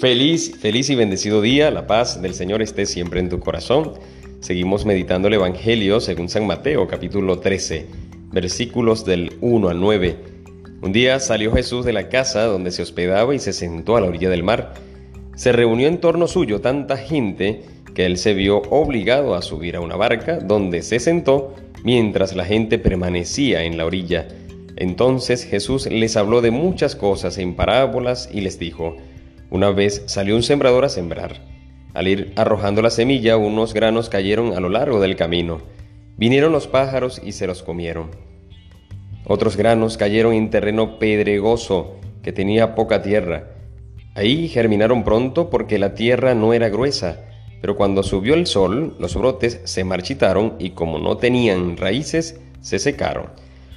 Feliz, feliz y bendecido día, la paz del Señor esté siempre en tu corazón. Seguimos meditando el Evangelio según San Mateo capítulo 13, versículos del 1 al 9. Un día salió Jesús de la casa donde se hospedaba y se sentó a la orilla del mar. Se reunió en torno suyo tanta gente que él se vio obligado a subir a una barca donde se sentó mientras la gente permanecía en la orilla. Entonces Jesús les habló de muchas cosas en parábolas y les dijo, una vez salió un sembrador a sembrar. Al ir arrojando la semilla, unos granos cayeron a lo largo del camino. Vinieron los pájaros y se los comieron. Otros granos cayeron en terreno pedregoso que tenía poca tierra. Ahí germinaron pronto porque la tierra no era gruesa, pero cuando subió el sol, los brotes se marchitaron y como no tenían raíces, se secaron.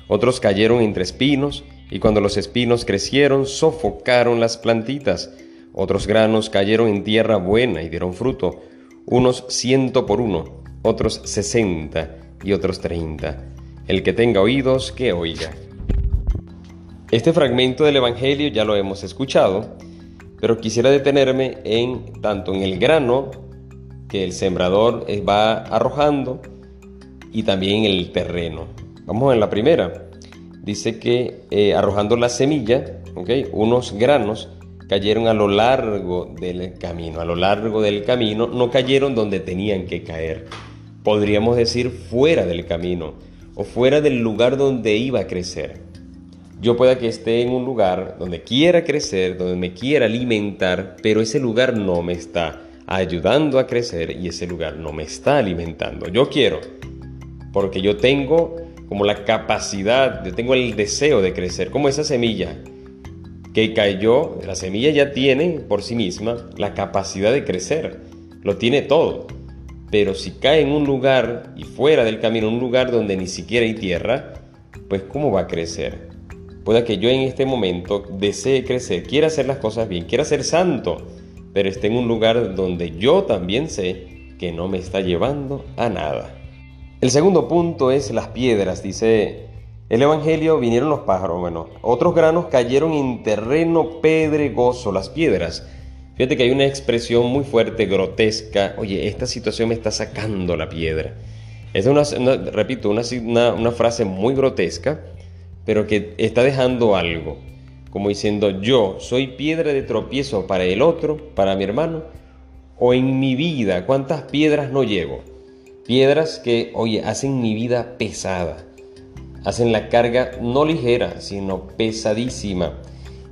Otros cayeron entre espinos y cuando los espinos crecieron, sofocaron las plantitas. Otros granos cayeron en tierra buena y dieron fruto, unos ciento por uno, otros sesenta y otros treinta. El que tenga oídos, que oiga. Este fragmento del Evangelio ya lo hemos escuchado, pero quisiera detenerme en tanto en el grano que el sembrador va arrojando y también en el terreno. Vamos en la primera. Dice que eh, arrojando la semilla, unos granos cayeron a lo largo del camino. A lo largo del camino no cayeron donde tenían que caer. Podríamos decir fuera del camino o fuera del lugar donde iba a crecer. Yo pueda que esté en un lugar donde quiera crecer, donde me quiera alimentar, pero ese lugar no me está ayudando a crecer y ese lugar no me está alimentando. Yo quiero, porque yo tengo como la capacidad, yo tengo el deseo de crecer, como esa semilla que cayó, la semilla ya tiene por sí misma la capacidad de crecer, lo tiene todo. Pero si cae en un lugar y fuera del camino, un lugar donde ni siquiera hay tierra, pues ¿cómo va a crecer? Puede que yo en este momento desee crecer, quiera hacer las cosas bien, quiera ser santo, pero esté en un lugar donde yo también sé que no me está llevando a nada. El segundo punto es las piedras, dice el Evangelio vinieron los pájaros, bueno, otros granos cayeron en terreno pedregoso, las piedras. Fíjate que hay una expresión muy fuerte, grotesca. Oye, esta situación me está sacando la piedra. Es una, repito, una, una frase muy grotesca, pero que está dejando algo. Como diciendo, yo soy piedra de tropiezo para el otro, para mi hermano, o en mi vida, ¿cuántas piedras no llevo? Piedras que, oye, hacen mi vida pesada hacen la carga no ligera, sino pesadísima.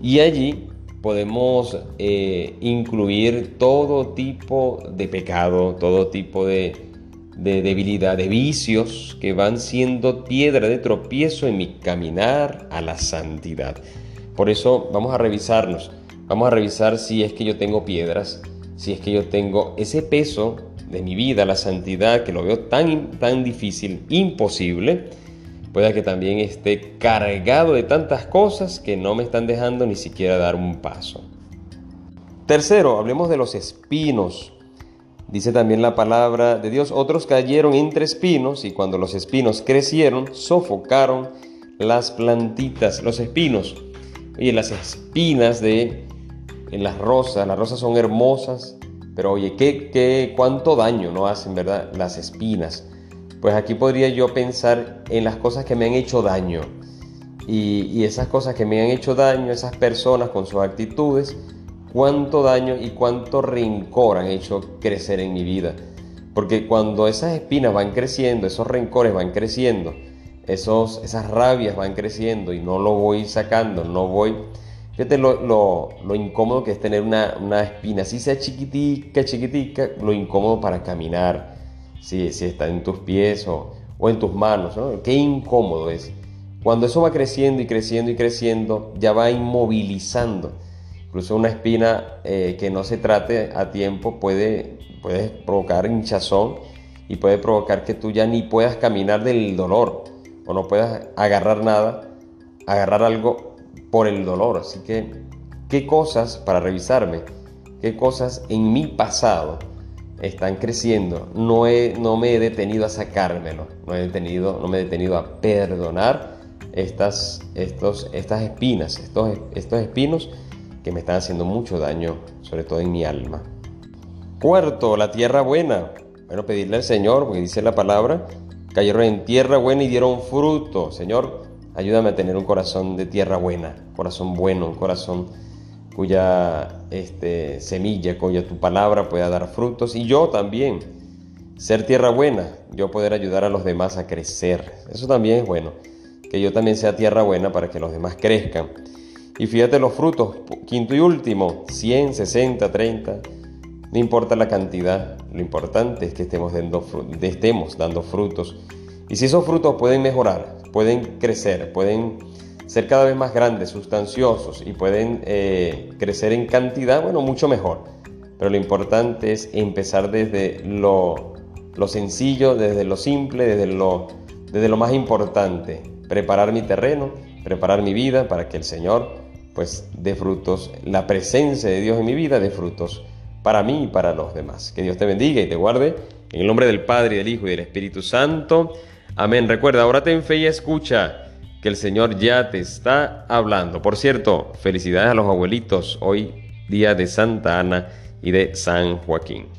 Y allí podemos eh, incluir todo tipo de pecado, todo tipo de, de debilidad, de vicios que van siendo piedra de tropiezo en mi caminar a la santidad. Por eso vamos a revisarnos, vamos a revisar si es que yo tengo piedras, si es que yo tengo ese peso de mi vida, la santidad, que lo veo tan, tan difícil, imposible, Puede que también esté cargado de tantas cosas que no me están dejando ni siquiera dar un paso. Tercero, hablemos de los espinos. Dice también la palabra de Dios, otros cayeron entre espinos y cuando los espinos crecieron, sofocaron las plantitas, los espinos. Oye, las espinas de en las rosas, las rosas son hermosas, pero oye, ¿qué, qué, cuánto daño no hacen, verdad? Las espinas. Pues aquí podría yo pensar en las cosas que me han hecho daño. Y, esas cosas que me han hecho daño, esas personas con sus actitudes, cuánto daño y cuánto rencor han hecho crecer en mi vida. Porque cuando esas espinas van creciendo, esos rencores van creciendo, esos, esas rabias van creciendo y no lo voy sacando, no voy... Fíjate lo, lo, incómodo que es tener una, una espina, así sea chiquitica, chiquitica, lo incómodo para caminar, si, está en tus pies o, en tus manos, Qué incómodo es. Cuando eso va creciendo y creciendo y creciendo, ya va inmovilizando. Incluso una espina eh, que no se trate a tiempo puede, puede provocar hinchazón y puede provocar que tú ya ni puedas caminar del dolor o no puedas agarrar nada, agarrar algo por el dolor. Así que, ¿qué cosas para revisarme? ¿Qué cosas en mi pasado están creciendo. No, he, no me he detenido a sacármelo, no, he detenido, no me he detenido a perdonar estas, estos, estas espinas, estos, estos espinos que me están haciendo mucho daño, sobre todo en mi alma. Cuarto, la tierra buena. Bueno, pedirle al Señor, porque dice la palabra, cayeron en tierra buena y dieron fruto. Señor, ayúdame a tener un corazón de tierra buena, corazón bueno, un corazón cuya este, semilla, cuya tu palabra pueda dar frutos. Y yo también, ser tierra buena, yo poder ayudar a los demás a crecer. Eso también es bueno, que yo también sea tierra buena para que los demás crezcan. Y fíjate los frutos, quinto y último, 100, 60, 30, no importa la cantidad, lo importante es que estemos dando, estemos dando frutos. Y si esos frutos pueden mejorar, pueden crecer, pueden ser cada vez más grandes, sustanciosos y pueden eh, crecer en cantidad, bueno, mucho mejor. Pero lo importante es empezar desde lo, lo sencillo, desde lo simple, desde lo, desde lo más importante. Preparar mi terreno, preparar mi vida para que el Señor pues dé frutos, la presencia de Dios en mi vida dé frutos para mí y para los demás. Que Dios te bendiga y te guarde. En el nombre del Padre, del Hijo y del Espíritu Santo. Amén. Recuerda, ahora ten fe y escucha que el Señor ya te está hablando. Por cierto, felicidades a los abuelitos. Hoy día de Santa Ana y de San Joaquín.